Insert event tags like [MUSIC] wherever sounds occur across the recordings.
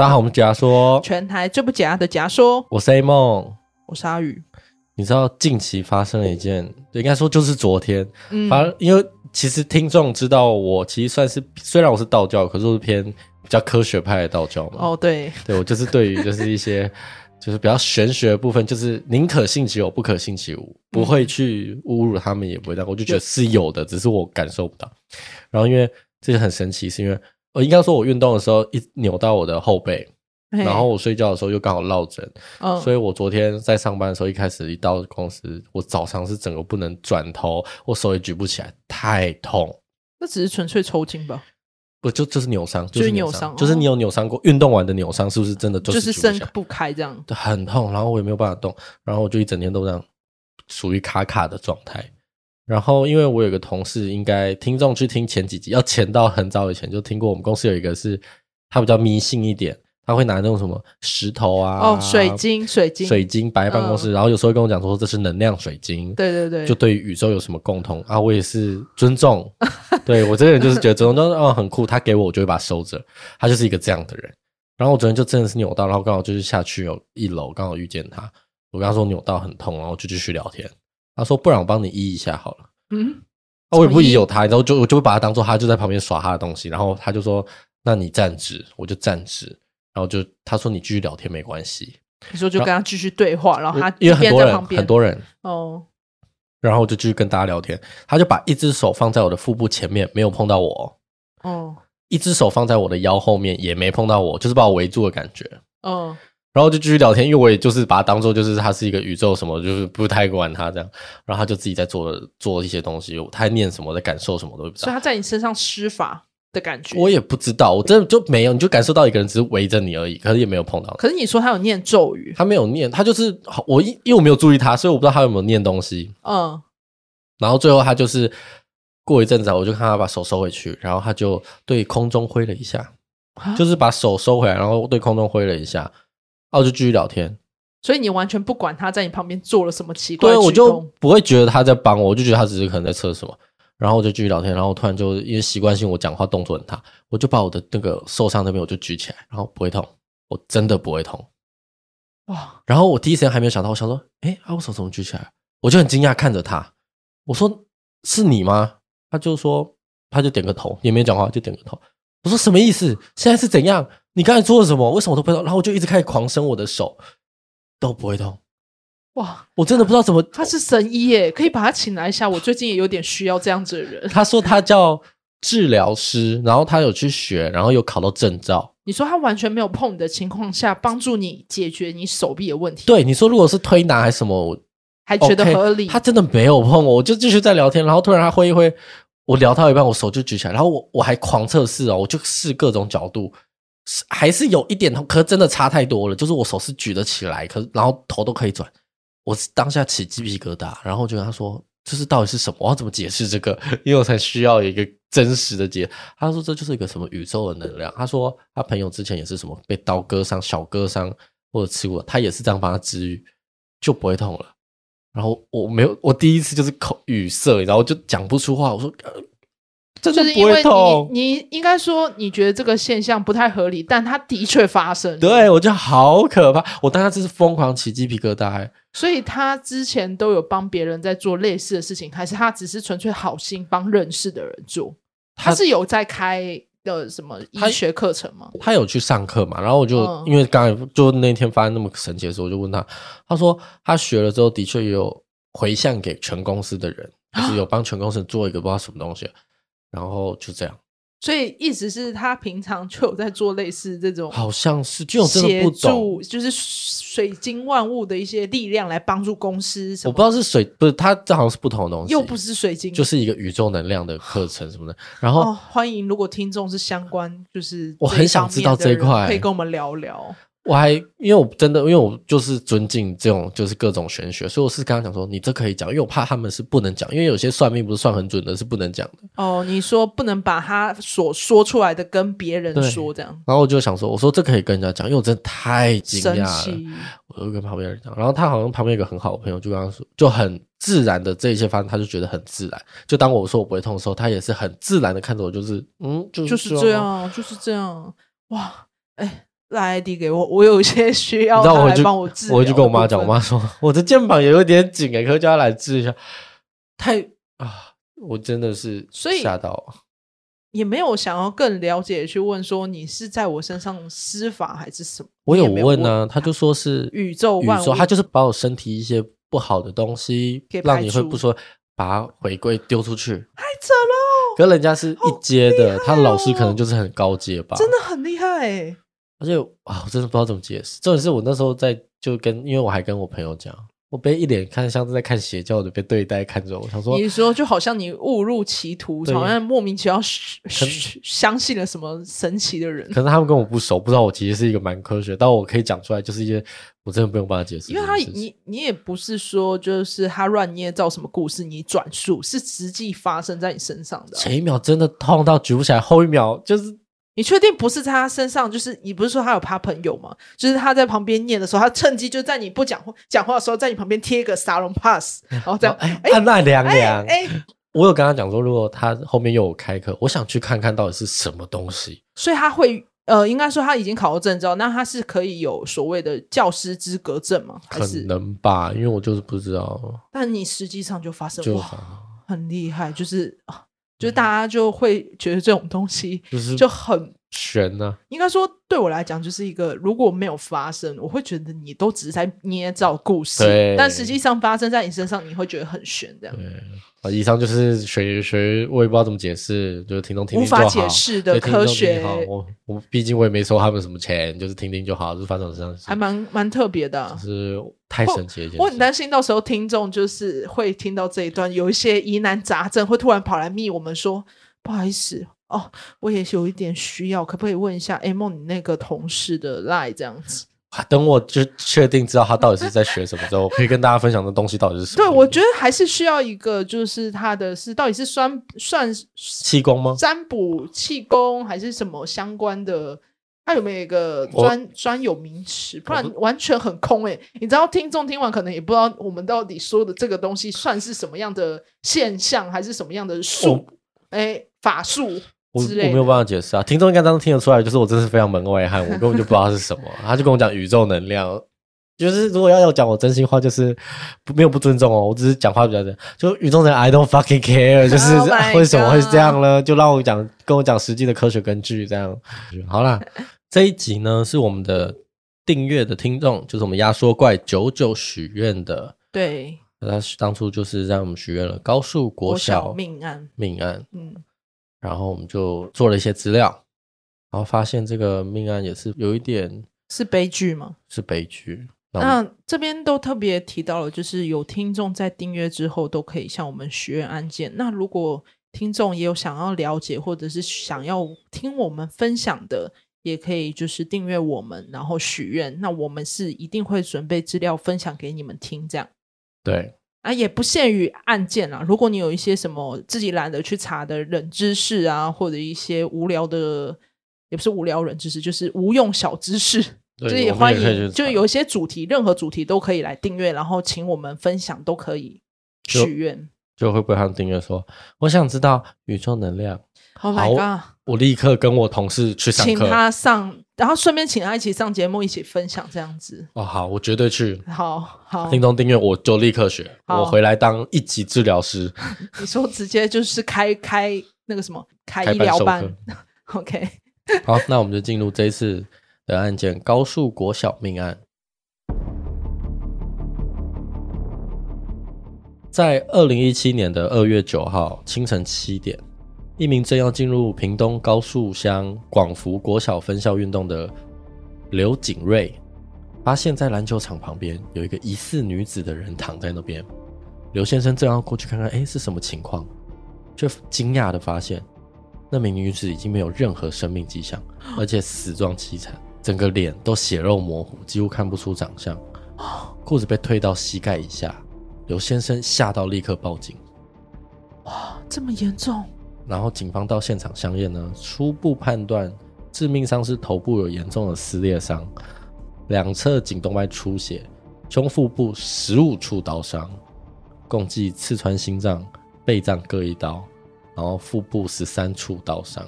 大家好，我们假说全台最不假的假说，我是 A 梦，我是阿宇。你知道近期发生了一件，应该说就是昨天，嗯，反正因为其实听众知道我其实算是虽然我是道教，可是我是偏比较科学派的道教嘛。哦，对，对我就是对于 [LAUGHS] 就是一些就是比较玄学的部分，就是宁可信其有，不可信其无，不会去侮辱他们，也不会这样，我就觉得是有的，只是我感受不到。然后因为这个很神奇，是因为。我应该说，我运动的时候一扭到我的后背，然后我睡觉的时候又刚好落枕，哦，所以我昨天在上班的时候，一开始一到公司，我早上是整个不能转头，我手也举不起来，太痛。那只是纯粹抽筋吧？不，就就是扭伤，就是扭伤，就是你有扭伤过，运动完的扭伤是不是真的就是伸不开这样？很痛，然后我也没有办法动，然后我就一整天都这样，属于卡卡的状态。然后，因为我有个同事，应该听众去听前几集，要前到很早以前就听过。我们公司有一个是，他比较迷信一点，他会拿那种什么石头啊，哦，水晶，水晶，水晶摆在办公室，嗯，然后有时候跟我讲说这是能量水晶。对对对，就对于宇宙有什么共同啊？我也是尊重，[LAUGHS] 对我这个人就是觉得尊重，就是哦很酷，他给我我就会把它收着，他就是一个这样的人。然后我昨天就真的是扭到，然后刚好就是下去有一楼，刚好遇见他，我跟他说扭到很痛，然后就继续聊天。他说：“不然我帮你医一下好了。”嗯，我也不疑有他，然后就我就会把他当做他就在旁边耍他的东西，然后他就说：“那你站直，我就站直。”然后就他说：“你继续聊天没关系。”你说就跟他继续对话，然后，然后他因为很多人很多人哦，然后我就继续跟大家聊天。他就把一只手放在我的腹部前面，没有碰到我哦；一只手放在我的腰后面，也没碰到我，就是把我围住的感觉哦。然后就继续聊天，因为我也就是把它当做就是它是一个宇宙什么，就是不太管它这样。然后他就自己在做做一些东西，他在念什么，在感受什么都不知道。所以他在你身上施法的感觉，我也不知道，我真的就没有，你就感受到一个人只是围着你而已，可是也没有碰到。可是你说他有念咒语，他没有念，他就是我因因为我没有注意他，所以我不知道他有没有念东西。嗯，然后最后他就是过一阵子，我就看他把手收回去，然后他就对空中挥了一下，就是把手收回来，然后对空中挥了一下。然后就继续聊天，所以你完全不管他在你旁边做了什么奇怪的。对，我就不会觉得他在帮我，我就觉得他只是可能在测什么。然后我就继续聊天，然后突然就因为习惯性我讲话动作很大，我就把我的那个受伤那边我就举起来，然后不会痛，我真的不会痛。哇！然后我第一时间还没有想到，我想说，哎，啊，我手怎么举起来？我就很惊讶看着他，我说是你吗？他就说，他就点个头，也没讲话，就点个头。我说什么意思？现在是怎样？你刚才做了什么？为什么都不知道？然后我就一直开始狂伸我的手，都不会痛。哇！我真的不知道怎么。他是神医耶，可以把他请来一下。我最近也有点需要这样子的人。他说他叫治疗师，然后他有去学，然后又考到证照。你说他完全没有碰你的情况下，帮助你解决你手臂的问题？对，你说如果是推拿还是什么，我还觉得合理？他真的没有碰我，我就继续在聊天，然后突然他挥一挥。我聊到一半，我手就举起来，然后我我还狂测试哦，我就试各种角度，还是有一点痛，可是真的差太多了。就是我手是举得起来，可是然后头都可以转，我当下起鸡皮疙瘩，然后就跟他说：“这是到底是什么？我要怎么解释这个？因为我才需要一个真实的解。”他说：“这就是一个什么宇宙的能量。”他说他朋友之前也是什么被刀割伤、小割伤或者吃过，他也是这样帮他治愈，就不会痛了。然后我没有，我第一次就是口语塞，然后就讲不出话。我说，这就是因为你，你应该说你觉得这个现象不太合理，但它的确发生。对，我觉得好可怕，我当时真是疯狂起鸡皮疙瘩。所以他之前都有帮别人在做类似的事情，还是他只是纯粹好心帮认识的人做？他是有在开。的什么医学课程吗？他有去上课嘛？然后我就、嗯、因为刚才就那天发生那么神奇的时候，我就问他，他说他学了之后的确有回向给全公司的人，就是有帮全公司做一个不知道什么东西，然后就这样。所以意思是他平常就有在做类似这种，好像是就真的不懂，就是水晶万物的一些力量来帮助公司。我不知道是水，不是他这好像是不同的东西，又不是水晶，就是一个宇宙能量的课程什么的。然后、哦、欢迎，如果听众是相关，就是我很想知道这一块，可以跟我们聊聊。我还因为我真的因为我就是尊敬这种就是各种玄学，所以我是刚刚讲说你这可以讲，因为我怕他们是不能讲，因为有些算命不是算很准的，是不能讲的。哦，你说不能把他所说出来的跟别人说这样，然后我就想说，我说这可以跟人家讲，因为我真的太惊讶了。我就跟旁边人讲，然后他好像旁边有一个很好的朋友，就跟他说，就很自然的这一些发生，他就觉得很自然。就当我说我不会痛的时候，他也是很自然的看着我，就是嗯，就是、就是这样，就是这样。哇，哎。来 ID 给我，[LAUGHS] 我有一些需要他来帮我治。我就跟我妈讲，我妈说我的肩膀也有点紧哎，可以叫他来治一下。太啊，我真的是吓到。也没有想要更了解去问说，你是在我身上施法还是什么？我有问呢、啊，他就说是宇宙万物，他就是把我身体一些不好的东西，让你会不说把它回归丢出去，太扯了。可人家是一阶的，哦、他的老师可能就是很高阶吧，真的很厉害、欸。而且啊，我真的不知道怎么解释。重点是我那时候在就跟，因为我还跟我朋友讲。我被一脸看像是在看邪教的被对待看着，我想说，你说就好像你误入歧途，好像莫名其妙相信了什么神奇的人。可能他们跟我不熟，不知道我其实是一个蛮科学，但我可以讲出来，就是一些我真的不用帮他解释。因为他你你也不是说就是他乱捏造什么故事，你转述是实际发生在你身上的。前一秒真的痛到举不起来，后一秒就是。你确定不是在他身上？就是你不是说他有他朋友吗？就是他在旁边念的时候，他趁机就在你不讲话讲话的时候，在你旁边贴一个沙龙 pass，[LAUGHS] 然后这样哎，按那凉凉。哎，我有跟他讲说，如果他后面又有开课，我想去看看到底是什么东西。所以他会呃，应该说他已经考过证照，那他是可以有所谓的教师资格证吗？可能吧，因为我就是不知道。但你实际上就发生，就哇，很厉害，就是就是大家就会觉得这种东西就很玄呢。应该说，对我来讲，就是一个如果没有发生，我会觉得你都只是在捏造故事。但实际上发生在你身上，你会觉得很悬。这样。啊，以上就是学学，我也不知道怎么解释，就是听众听听。无法解释的科学。我我毕竟我也没收他们什么钱，就是听听就好，就是反正这样子。还蛮蛮特别的，就是太神奇了。我很担心到时候听众就是会听到这一段，有一些疑难杂症，会突然跑来密我们说，不好意思哦，我也有一点需要，可不可以问一下 A 梦你那个同事的 line 这样子？等我就确定知道他到底是在学什么之后，我 [LAUGHS] 可以跟大家分享的东西到底是什么。对，我觉得还是需要一个，就是他的是到底是算算气功吗？占卜气功还是什么相关的？他有没有一个专专有名词？不然完全很空哎、欸！你知道，听众听完可能也不知道我们到底说的这个东西算是什么样的现象，还是什么样的术？哎，法术。我我没有办法解释啊，听众应该当时听得出来，就是我真是非常门外汉，我根本就不知道是什么。他就跟我讲宇宙能量，就是如果要要讲我真心话，就是不没有不尊重哦，我只是讲话比较真。就宇宙人，I don't fucking care，就是为什么会这样呢？就让我讲，跟我讲实际的科学根据，这样好啦。这一集呢是我们的订阅的听众，就是我们压缩怪九九许愿的，对，他当初就是让我们许愿了高速国小，国小命案，命案，嗯。然后我们就做了一些资料，然后发现这个命案也是有一点是悲剧吗？是悲剧。那这边都特别提到了，就是有听众在订阅之后都可以向我们许愿案件。那如果听众也有想要了解或者是想要听我们分享的，也可以就是订阅我们，然后许愿。那我们是一定会准备资料分享给你们听，这样。对。啊，也不限于案件啊。如果你有一些什么自己懒得去查的冷知识啊，或者一些无聊的，也不是无聊冷知识，就是无用小知识，[LAUGHS] 所以也欢迎。就有一些主题，任何主题都可以来订阅，然后请我们分享，都可以许愿。就会不会他们订阅说，我想知道宇宙能量。Oh my god！我立刻跟我同事去上课，请他上，然后顺便请他一起上节目，一起分享这样子。哦，好，我绝对去。好好，听众订阅我就立刻学，我回来当一级治疗师。[LAUGHS] 你说直接就是开开那个什么开医疗班，班？[LAUGHS] OK。好，那我们就进入这一次的案件——高速国小命案。在二零一七年的二月九号清晨七点。一名正要进入屏东高树乡广福国小分校运动的刘景瑞，发现在篮球场旁边有一个疑似女子的人躺在那边。刘先生正要过去看看，哎，是什么情况？却惊讶地发现，那名女子已经没有任何生命迹象，而且死状凄惨，整个脸都血肉模糊，几乎看不出长相，裤子被推到膝盖以下。刘先生吓到，立刻报警。哇，这么严重！然后警方到现场相验呢，初步判断致命伤是头部有严重的撕裂伤，两侧颈动脉出血，胸腹部十五处刀伤，共计刺穿心脏、背脏各一刀，然后腹部十三处刀伤。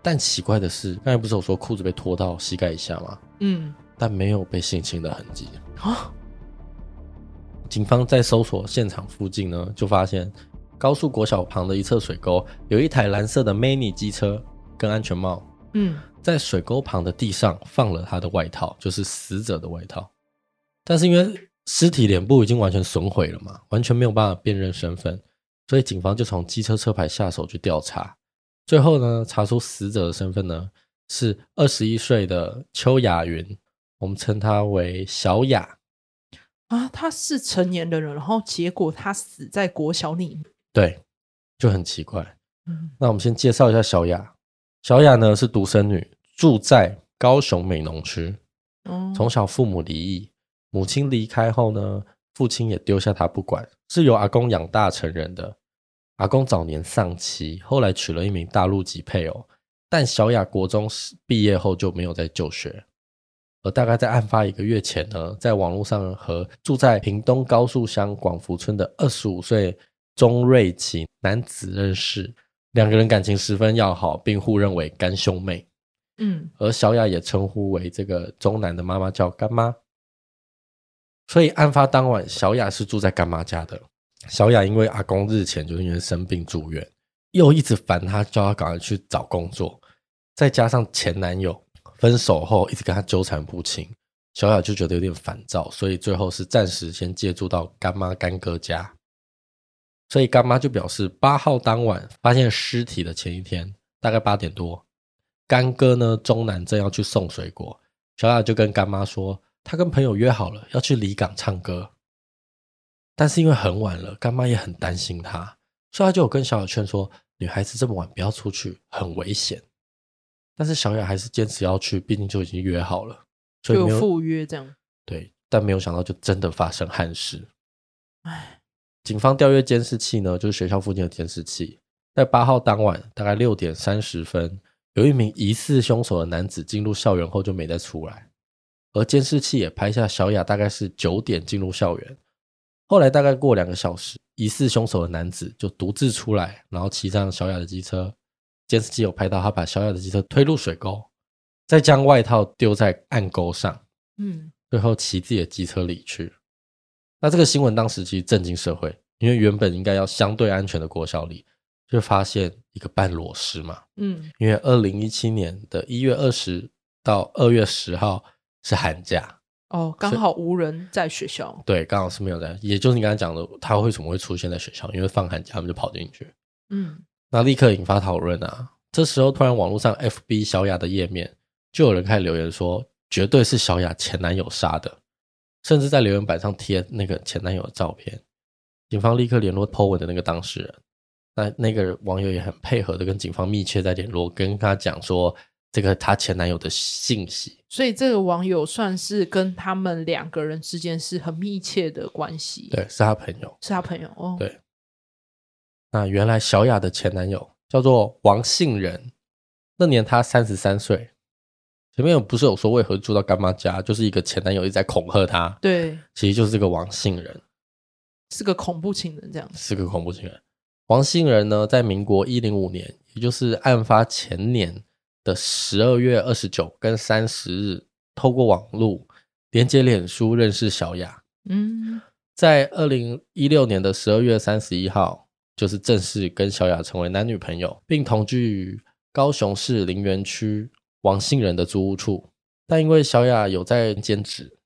但奇怪的是，刚才不是有说裤子被脱到膝盖以下吗？嗯，但没有被性侵的痕迹啊。警方在搜索现场附近呢，就发现高速国小旁的一侧水沟有一台蓝色的 Mini 机车跟安全帽。嗯，在水沟旁的地上放了他的外套，就是死者的外套。但是因为尸体脸部已经完全损毁了嘛，完全没有办法辨认身份，所以警方就从机车车牌下手去调查。最后呢，查出死者的身份呢是二十一岁的邱雅云，我们称她为小雅。啊，他是成年的人，然后结果他死在国小里，对，就很奇怪。嗯，那我们先介绍一下小雅。小雅呢是独生女，住在高雄美浓区。嗯，从小父母离异，母亲离开后呢，父亲也丢下她不管，是由阿公养大成人的。阿公早年丧妻，后来娶了一名大陆籍配偶，但小雅国中毕业后就没有再就学。而大概在案发一个月前呢，在网络上和住在屏东高速乡广福村的二十五岁钟瑞琪男子认识，两个人感情十分要好，并互认为干兄妹。嗯，而小雅也称呼为这个钟南的妈妈叫干妈。所以案发当晚，小雅是住在干妈家的。小雅因为阿公日前就是因为生病住院，又一直烦她，叫她赶快去找工作，再加上前男友。分手后一直跟他纠缠不清，小雅就觉得有点烦躁，所以最后是暂时先借住到干妈干哥家。所以干妈就表示，八号当晚发现尸体的前一天，大概八点多，干哥呢中南正要去送水果，小雅就跟干妈说，他跟朋友约好了要去离港唱歌，但是因为很晚了，干妈也很担心他，所以他就有跟小雅劝说，女孩子这么晚不要出去，很危险。但是小雅还是坚持要去，毕竟就已经约好了，所以没有赴约这样。对，但没有想到就真的发生憾事。唉，警方调阅监视器呢，就是学校附近的监视器，在八号当晚大概六点三十分，有一名疑似凶手的男子进入校园后就没再出来，而监视器也拍下小雅大概是九点进入校园，后来大概过两个小时，疑似凶手的男子就独自出来，然后骑上小雅的机车。监视器有拍到他把小雅的机车推入水沟，再将外套丢在暗沟上，嗯，最后骑自己的机车离去。那这个新闻当时其实震惊社会，因为原本应该要相对安全的国小里，就发现一个半裸尸嘛，嗯，因为二零一七年的一月二十到二月十号是寒假，哦，刚好无人在学校，对，刚好是没有在，也就是你刚才讲的，他为什么会出现在学校？因为放寒假，他们就跑进去，嗯。那立刻引发讨论啊！这时候突然网络上 FB 小雅的页面就有人开始留言说，绝对是小雅前男友杀的，甚至在留言板上贴那个前男友的照片。警方立刻联络 po 文的那个当事人，那那个网友也很配合的跟警方密切在联络，跟他讲说这个他前男友的信息。所以这个网友算是跟他们两个人之间是很密切的关系。对，是他朋友，是他朋友哦。对。那原来小雅的前男友叫做王信仁，那年他三十三岁。前面不是有说为何住到干妈家，就是一个前男友一直在恐吓她。对，其实就是这个王姓人，是个恐怖情人，这样是个恐怖情人。王姓人呢，在民国一零五年，也就是案发前年的十二月二十九跟三十日，透过网络连接脸书认识小雅。嗯，在二零一六年的十二月三十一号。就是正式跟小雅成为男女朋友，并同居于高雄市林园区王信仁的租屋处。但因为小雅有在兼职，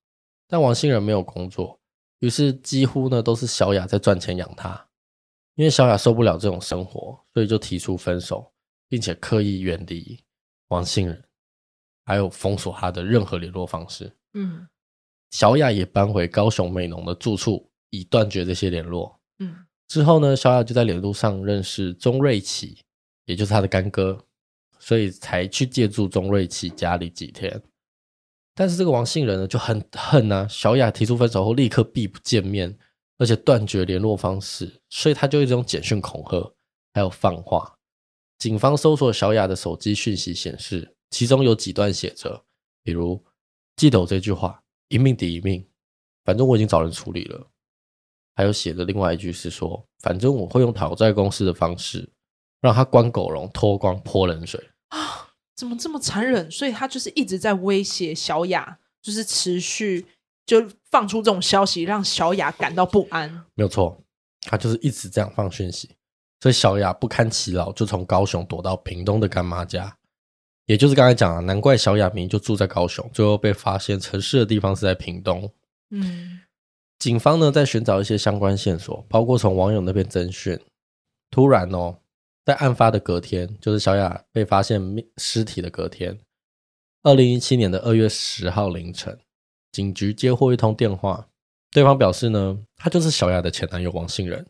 但王信仁没有工作，于是几乎呢都是小雅在赚钱养他。因为小雅受不了这种生活，所以就提出分手，并且刻意远离王信仁，还有封锁他的任何联络方式。嗯，小雅也搬回高雄美浓的住处，以断绝这些联络。嗯。之后呢，小雅就在联络上认识钟瑞奇，也就是他的干哥，所以才去借住钟瑞琪家里几天。但是这个王信仁呢就很恨啊，小雅提出分手后立刻避不见面，而且断绝联络方式，所以他就一直用简讯恐吓，还有放话。警方搜索小雅的手机讯息显示，其中有几段写着，比如记得我这句话，一命抵一命，反正我已经找人处理了。还有写的另外一句是说，反正我会用讨债公司的方式，让他关狗笼、脱光、泼冷水啊！怎么这么残忍？所以他就是一直在威胁小雅，就是持续就放出这种消息，让小雅感到不安。没有错，他就是一直这样放讯息，所以小雅不堪其扰，就从高雄躲到屏东的干妈家。也就是刚才讲了，难怪小雅明就住在高雄，最后被发现城市的地方是在屏东。嗯，警方呢在寻找一些相关线索，包括从网友那边侦讯。突然哦，在案发的隔天，就是小雅被发现尸体的隔天，二零一七年的二月十号凌晨，警局接获一通电话，对方表示呢，他就是小雅的前男友王信仁，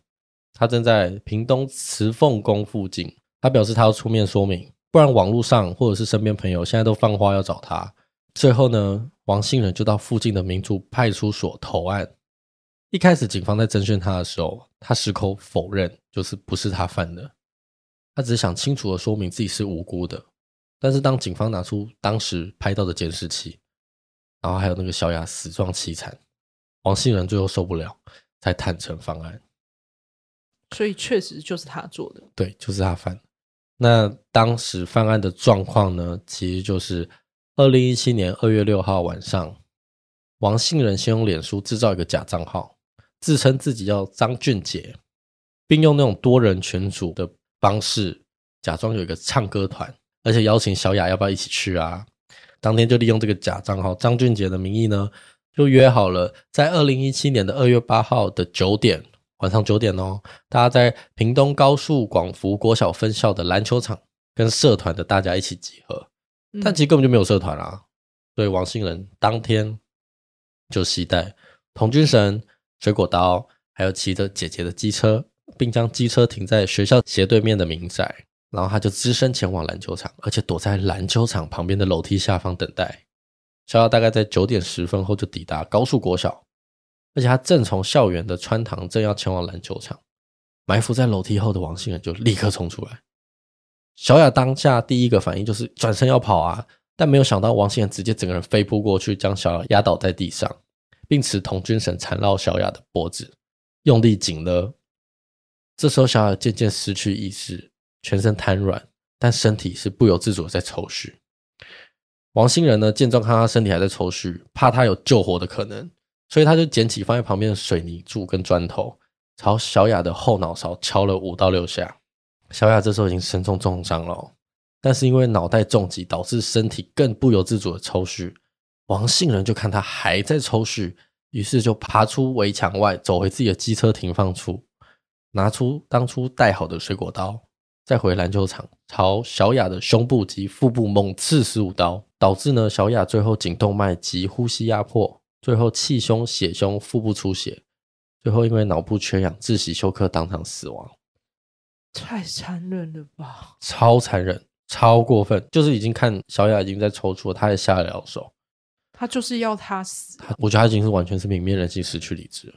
他正在屏东慈凤宫附近，他表示他要出面说明。不然，网络上或者是身边朋友现在都放话要找他。最后呢，王信仁就到附近的民族派出所投案。一开始，警方在征讯他的时候，他矢口否认，就是不是他犯的。他只是想清楚的说明自己是无辜的。但是，当警方拿出当时拍到的监视器，然后还有那个小雅死状凄惨，王信仁最后受不了，才坦诚犯案。所以，确实就是他做的。对，就是他犯的。那当时犯案的状况呢，其实就是二零一七年二月六号晚上，王信仁先用脸书制造一个假账号，自称自己叫张俊杰，并用那种多人群组的方式，假装有一个唱歌团，而且邀请小雅要不要一起去啊？当天就利用这个假账号张俊杰的名义呢，就约好了在二零一七年的二月八号的九点。晚上九点哦，大家在屏东高速广福国小分校的篮球场跟社团的大家一起集合，但其实根本就没有社团啦。所以王信仁当天就携带童军绳、水果刀，还有骑着姐姐的机车，并将机车停在学校斜对面的民宅，然后他就只身前往篮球场，而且躲在篮球场旁边的楼梯下方等待。小雅大概在九点十分后就抵达高速国小。而且他正从校园的穿堂正要前往篮球场，埋伏在楼梯后的王信仁就立刻冲出来。小雅当下第一个反应就是转身要跑啊，但没有想到王信仁直接整个人飞扑过去，将小雅压倒在地上，并持童军绳缠绕小雅的脖子，用力紧勒。这时候小雅渐渐失去意识，全身瘫软，但身体是不由自主的在抽搐。王信仁呢，见状看他身体还在抽搐，怕他有救活的可能。所以他就捡起放在旁边的水泥柱跟砖头，朝小雅的后脑勺敲了五到六下。小雅这时候已经身中重伤了，但是因为脑袋重击导致身体更不由自主的抽搐。王信仁就看他还在抽搐，于是就爬出围墙外，走回自己的机车停放处，拿出当初带好的水果刀，再回篮球场朝小雅的胸部及腹部猛刺十五刀，导致呢小雅最后颈动脉及呼吸压迫。最后气胸、血胸、腹部出血，最后因为脑部缺氧窒息休克，当场死亡。太残忍了吧！超残忍，超过分，就是已经看小雅已经在抽搐了，他也下得了手。他就是要他死。我觉得他已经是完全是泯灭人性、失去理智了。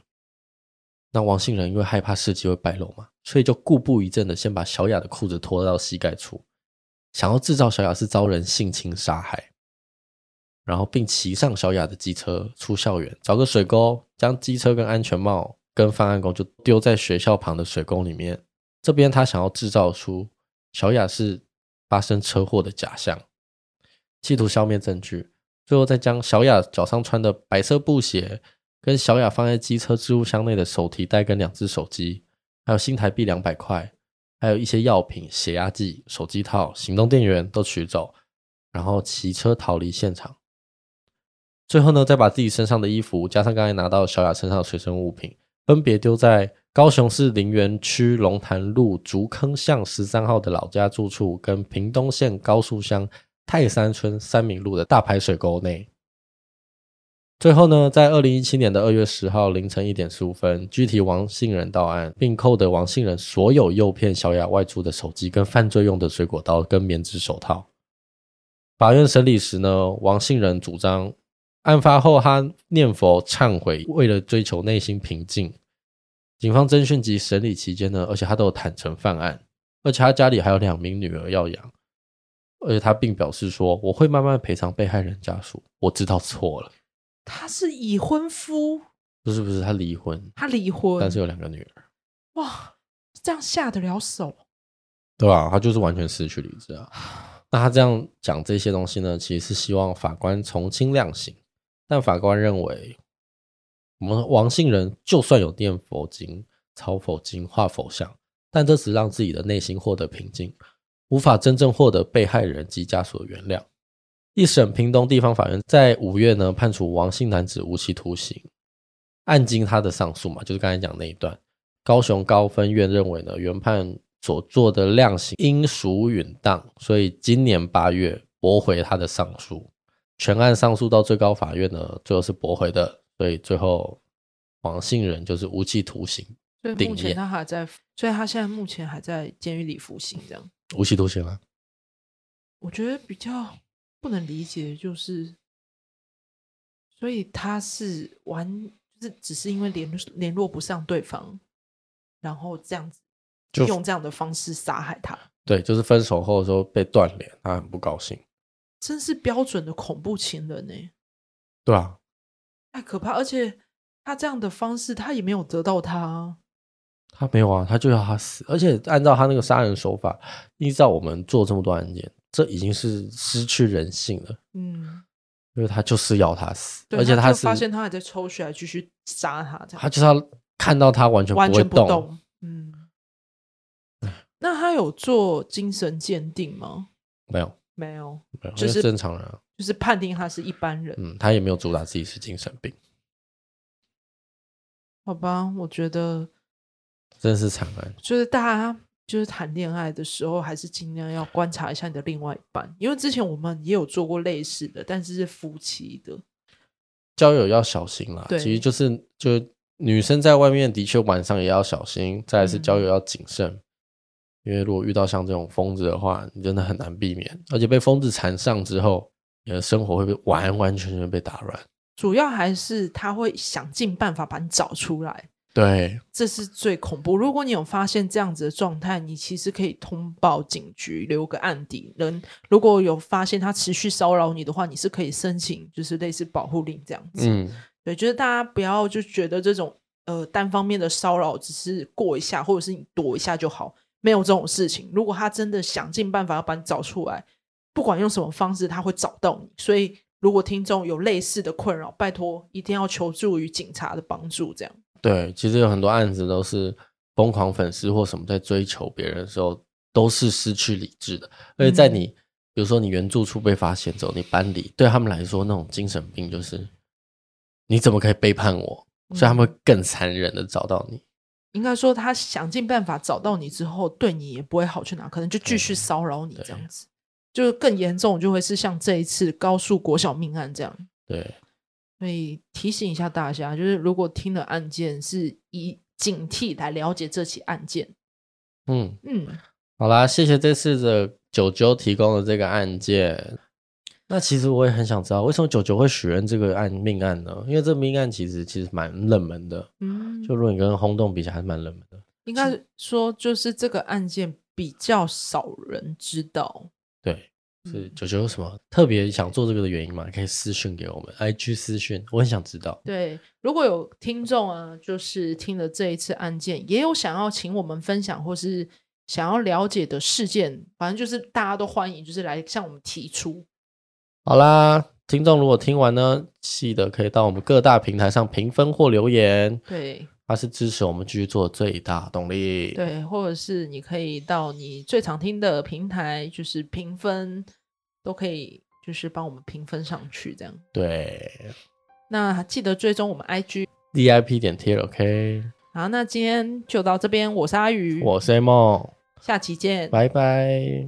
那王信仁因为害怕事迹会败露嘛，所以就故布一阵的先把小雅的裤子脱到膝盖处，想要制造小雅是遭人性侵杀害。然后，并骑上小雅的机车出校园，找个水沟，将机车跟安全帽跟方案工就丢在学校旁的水沟里面。这边他想要制造出小雅是发生车祸的假象，企图消灭证据。最后，再将小雅脚上穿的白色布鞋，跟小雅放在机车置物箱内的手提袋跟两只手机，还有新台币两百块，还有一些药品、血压计、手机套、行动电源都取走，然后骑车逃离现场。最后呢，再把自己身上的衣服加上刚才拿到小雅身上的随身物品，分别丢在高雄市林园区龙潭路竹坑巷十三号的老家住处，跟屏东县高树乡泰山村三民路的大排水沟内。最后呢，在二零一七年的二月十号凌晨一点十五分，具体王信仁到案，并扣得王信仁所有诱骗小雅外出的手机、跟犯罪用的水果刀、跟棉质手套。法院审理时呢，王信仁主张。案发后，他念佛忏悔，为了追求内心平静。警方侦讯及审理期间呢，而且他都有坦诚犯案，而且他家里还有两名女儿要养，而且他并表示说：“我会慢慢赔偿被害人家属，我知道错了。”他是已婚夫？不是不是，他离婚，他离婚，但是有两个女儿。哇，这样下得了手？对啊？他就是完全失去理智啊。那他这样讲这些东西呢，其实是希望法官从轻量刑。但法官认为，我们王姓人就算有念佛经、抄佛经、画佛像，但这只让自己的内心获得平静，无法真正获得被害人及家属的原谅。一审屏东地方法院在五月呢，判处王姓男子无期徒刑。案经他的上诉嘛，就是刚才讲那一段，高雄高分院认为呢，原判所做的量刑应属允当，所以今年八月驳回他的上诉。全案上诉到最高法院呢，最后是驳回的，所以最后王姓人就是无期徒刑。所以目前他还在，所以他现在目前还在监狱里服刑，这样无期徒刑啊。我觉得比较不能理解，就是所以他是完，就是只是因为联联络不上对方，然后这样子就用这样的方式杀害他。对，就是分手后的时候被断联，他很不高兴。真是标准的恐怖情人呢、欸！对啊，太可怕！而且他这样的方式，他也没有得到他，他没有啊，他就要他死。而且按照他那个杀人手法，依照我们做这么多案件，这已经是失去人性了。嗯，因为他就是要他死，而且他是他发现他还在抽血，还继续杀他，这样他就是要看到他完全不会动，完全不动。嗯，那他有做精神鉴定吗？没有。没有，没有，就是正常人，就是判定他是一般人。嗯，他也没有主打自己是精神病。好吧，我觉得真是惨案。就是大家就是谈恋爱的时候，还是尽量要观察一下你的另外一半，因为之前我们也有做过类似的，但是是夫妻的交友要小心啦。对，其实就是就女生在外面的确晚上也要小心，再来是交友要谨慎。嗯因为如果遇到像这种疯子的话，你真的很难避免，而且被疯子缠上之后，你的生活会被完完全全被打乱。主要还是他会想尽办法把你找出来，对，这是最恐怖。如果你有发现这样子的状态，你其实可以通报警局，留个案底。人如果有发现他持续骚扰你的话，你是可以申请，就是类似保护令这样子。嗯，对，就是大家不要就觉得这种呃单方面的骚扰只是过一下，或者是你躲一下就好。没有这种事情。如果他真的想尽办法要把你找出来，不管用什么方式，他会找到你。所以，如果听众有类似的困扰，拜托一定要求助于警察的帮助。这样对，其实有很多案子都是疯狂粉丝或什么在追求别人的时候，都是失去理智的。而且在你，嗯、比如说你原住处被发现之后，你搬离，对他们来说，那种精神病就是你怎么可以背叛我？所以他们会更残忍的找到你。应该说，他想尽办法找到你之后，对你也不会好去哪，可能就继续骚扰你这样子，就更严重，就会是像这一次高速国小命案这样。对，所以提醒一下大家，就是如果听了案件，是以警惕来了解这起案件。嗯嗯，好啦，谢谢这次的九九提供的这个案件。那其实我也很想知道，为什么九九会许愿这个案命案呢？因为这个命案其实其实蛮冷门的，嗯，就如果你跟轰动比起来，还是蛮冷门的。应该说，就是这个案件比较少人知道。对，是九九有什么特别想做这个的原因吗？可以私讯给我们，IG 私讯，我很想知道。对，如果有听众啊，就是听了这一次案件，也有想要请我们分享或是想要了解的事件，反正就是大家都欢迎，就是来向我们提出。好啦，听众如果听完呢，记得可以到我们各大平台上评分或留言，对，它是支持我们继续做最大动力。对，或者是你可以到你最常听的平台，就是评分都可以，就是帮我们评分上去这样。对，那记得追踪我们 IG DIP 点 T，OK。好，那今天就到这边，我是阿宇，我是梦，下期见，拜拜。